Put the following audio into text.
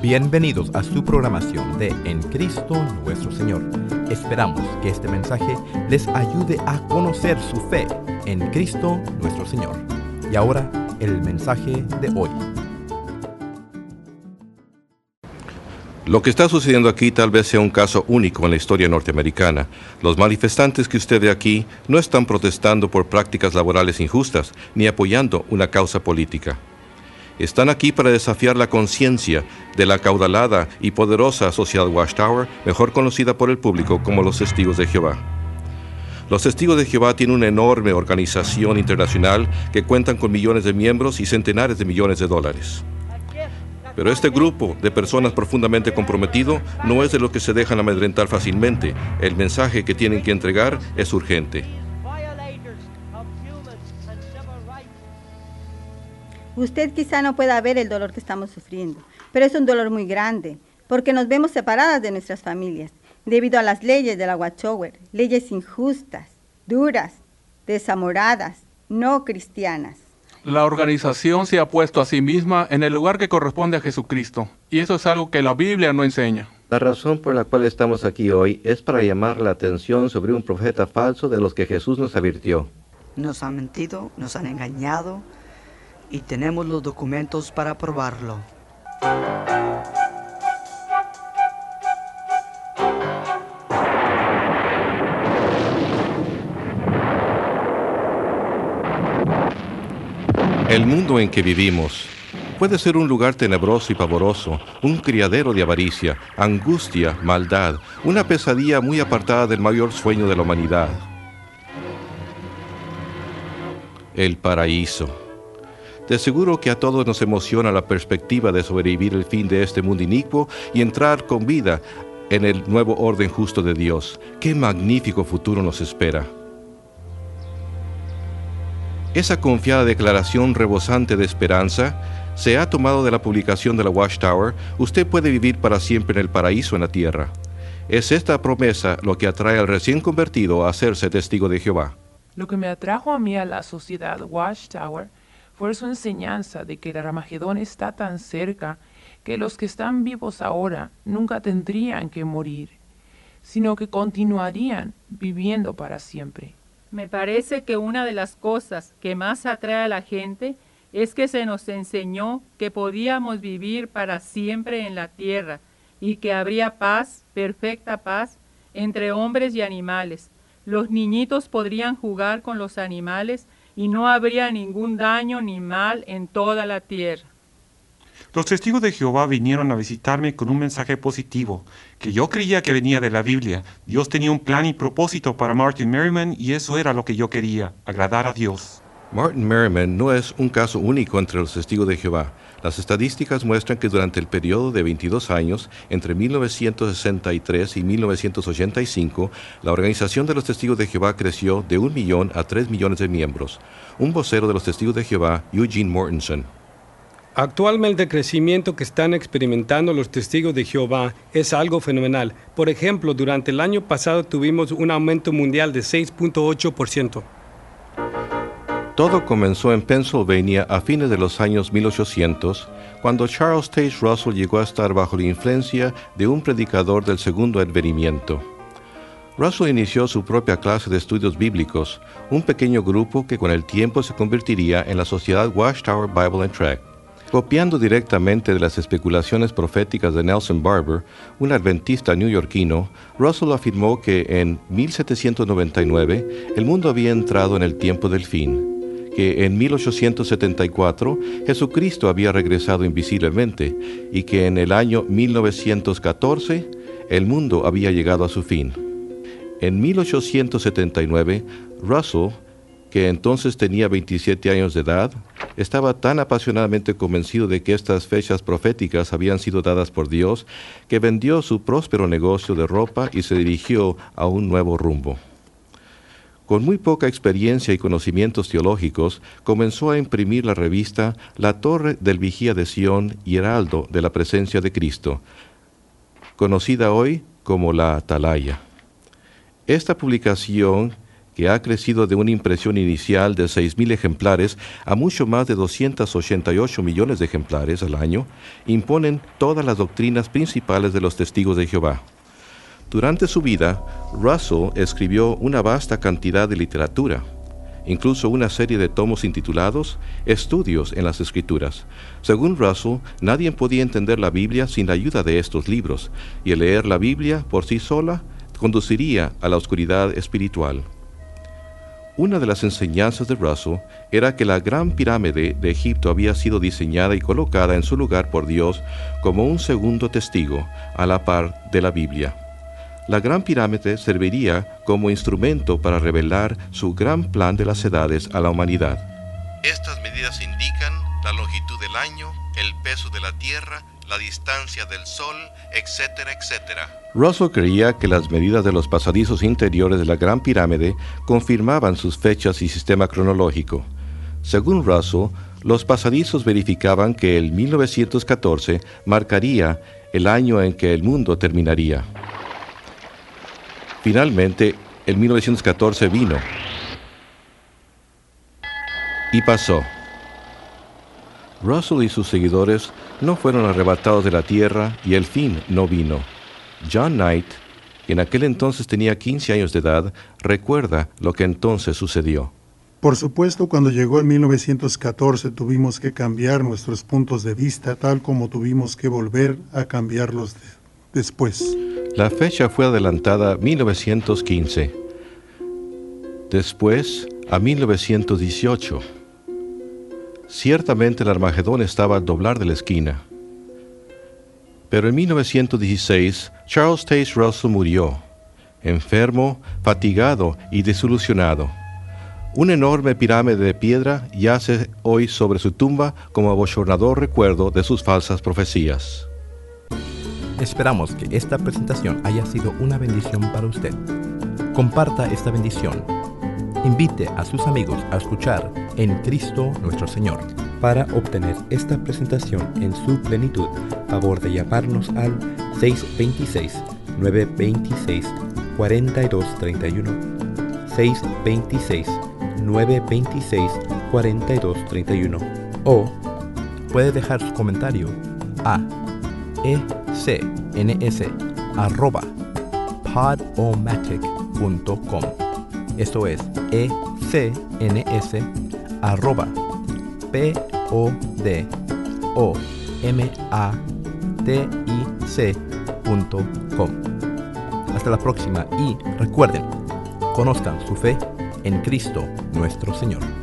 Bienvenidos a su programación de En Cristo nuestro Señor. Esperamos que este mensaje les ayude a conocer su fe en Cristo nuestro Señor. Y ahora el mensaje de hoy. Lo que está sucediendo aquí tal vez sea un caso único en la historia norteamericana. Los manifestantes que usted ve aquí no están protestando por prácticas laborales injustas ni apoyando una causa política. Están aquí para desafiar la conciencia de la caudalada y poderosa Sociedad Watchtower, mejor conocida por el público como los Testigos de Jehová. Los Testigos de Jehová tienen una enorme organización internacional que cuentan con millones de miembros y centenares de millones de dólares. Pero este grupo de personas profundamente comprometido no es de los que se dejan amedrentar fácilmente. El mensaje que tienen que entregar es urgente. Usted quizá no pueda ver el dolor que estamos sufriendo, pero es un dolor muy grande, porque nos vemos separadas de nuestras familias, debido a las leyes de la Watchtower, leyes injustas, duras, desamoradas, no cristianas. La organización se ha puesto a sí misma en el lugar que corresponde a Jesucristo, y eso es algo que la Biblia no enseña. La razón por la cual estamos aquí hoy es para llamar la atención sobre un profeta falso de los que Jesús nos advirtió. Nos han mentido, nos han engañado y tenemos los documentos para probarlo. El mundo en que vivimos puede ser un lugar tenebroso y pavoroso, un criadero de avaricia, angustia, maldad, una pesadilla muy apartada del mayor sueño de la humanidad. El paraíso. De seguro que a todos nos emociona la perspectiva de sobrevivir el fin de este mundo inicuo y entrar con vida en el nuevo orden justo de Dios. Qué magnífico futuro nos espera. Esa confiada declaración rebosante de esperanza se ha tomado de la publicación de la Watchtower, usted puede vivir para siempre en el paraíso en la tierra. Es esta promesa lo que atrae al recién convertido a hacerse testigo de Jehová. Lo que me atrajo a mí a la sociedad Watchtower fue su enseñanza de que el Armagedón está tan cerca que los que están vivos ahora nunca tendrían que morir, sino que continuarían viviendo para siempre. Me parece que una de las cosas que más atrae a la gente es que se nos enseñó que podíamos vivir para siempre en la tierra y que habría paz, perfecta paz, entre hombres y animales. Los niñitos podrían jugar con los animales y no habría ningún daño ni mal en toda la tierra. Los testigos de Jehová vinieron a visitarme con un mensaje positivo, que yo creía que venía de la Biblia. Dios tenía un plan y propósito para Martin Merriman y eso era lo que yo quería, agradar a Dios. Martin Merriman no es un caso único entre los testigos de Jehová. Las estadísticas muestran que durante el periodo de 22 años, entre 1963 y 1985, la organización de los testigos de Jehová creció de un millón a tres millones de miembros. Un vocero de los testigos de Jehová, Eugene Mortensen, Actualmente el crecimiento que están experimentando los testigos de Jehová es algo fenomenal. Por ejemplo, durante el año pasado tuvimos un aumento mundial de 6.8%. Todo comenzó en Pennsylvania a fines de los años 1800, cuando Charles Taze Russell llegó a estar bajo la influencia de un predicador del segundo advenimiento. Russell inició su propia clase de estudios bíblicos, un pequeño grupo que con el tiempo se convertiría en la Sociedad Watchtower Bible and Tract. Copiando directamente de las especulaciones proféticas de Nelson Barber, un adventista neoyorquino, Russell afirmó que en 1799 el mundo había entrado en el tiempo del fin, que en 1874 Jesucristo había regresado invisiblemente y que en el año 1914 el mundo había llegado a su fin. En 1879, Russell que entonces tenía 27 años de edad, estaba tan apasionadamente convencido de que estas fechas proféticas habían sido dadas por Dios, que vendió su próspero negocio de ropa y se dirigió a un nuevo rumbo. Con muy poca experiencia y conocimientos teológicos, comenzó a imprimir la revista La Torre del Vigía de Sión y Heraldo de la Presencia de Cristo, conocida hoy como la Atalaya. Esta publicación que ha crecido de una impresión inicial de 6.000 ejemplares a mucho más de 288 millones de ejemplares al año, imponen todas las doctrinas principales de los testigos de Jehová. Durante su vida, Russell escribió una vasta cantidad de literatura, incluso una serie de tomos intitulados Estudios en las Escrituras. Según Russell, nadie podía entender la Biblia sin la ayuda de estos libros, y el leer la Biblia por sí sola conduciría a la oscuridad espiritual. Una de las enseñanzas de Russell era que la gran pirámide de Egipto había sido diseñada y colocada en su lugar por Dios como un segundo testigo a la par de la Biblia. La Gran Pirámide serviría como instrumento para revelar su gran plan de las edades a la humanidad. Estas medidas indican la longitud del año, el peso de la Tierra, la distancia del Sol, etcétera, etcétera. Russell creía que las medidas de los pasadizos interiores de la Gran Pirámide confirmaban sus fechas y sistema cronológico. Según Russell, los pasadizos verificaban que el 1914 marcaría el año en que el mundo terminaría. Finalmente, el 1914 vino y pasó. Russell y sus seguidores no fueron arrebatados de la tierra y el fin no vino. John Knight, que en aquel entonces tenía 15 años de edad, recuerda lo que entonces sucedió. Por supuesto, cuando llegó el 1914 tuvimos que cambiar nuestros puntos de vista, tal como tuvimos que volver a cambiarlos después. La fecha fue adelantada a 1915, después a 1918. Ciertamente el Armagedón estaba al doblar de la esquina. Pero en 1916 Charles Taze Russell murió, enfermo, fatigado y desilusionado. Una enorme pirámide de piedra yace hoy sobre su tumba como abochornador recuerdo de sus falsas profecías. Esperamos que esta presentación haya sido una bendición para usted. Comparta esta bendición. Invite a sus amigos a escuchar en Cristo nuestro Señor. Para obtener esta presentación en su plenitud, favor de llamarnos al 626-926-4231. 626-926-4231. O puede dejar su comentario a ecns arroba podomatic.com. Esto es ecns arroba p o d o m a t i c.com. Hasta la próxima y recuerden, conozcan su fe en Cristo nuestro Señor.